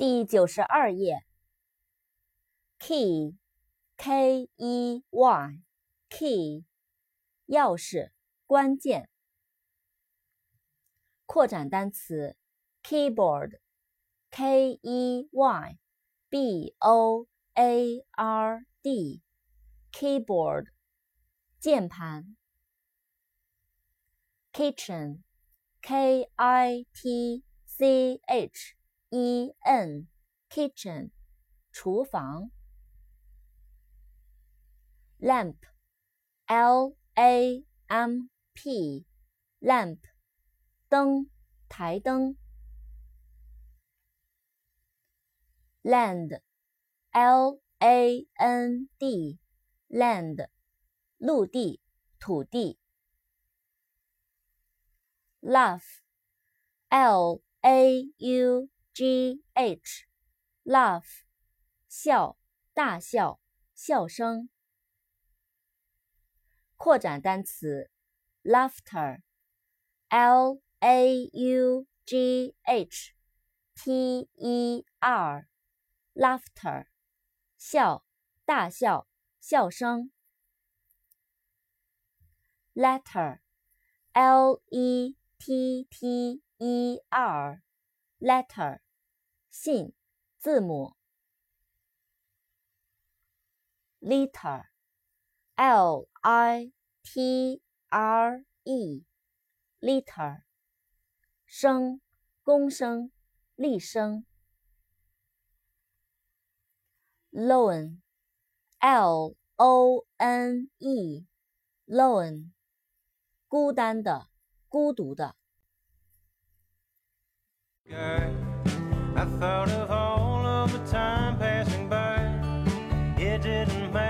第九十二页。key，k-e-y，key，钥匙，关键。扩展单词：keyboard，k-e-y-b-o-a-r-d，keyboard，键盘。kitchen，k i t c h e n kitchen，厨房。lamp，l-a-m-p，lamp，灯，台灯。land，l-a-n-d，land，陆地，土地。love，l a u G H，laugh，笑，大笑，笑声。扩展单词：laughter，l a u g h t e r，laughter，笑，大笑，笑声。letter，l e t t e r，letter，信，字母。liter，l i t r e，liter，声，公声，厉声。lone，l o n e，lone，孤单的。孤独的。Thought of all of the time passing by. It didn't matter.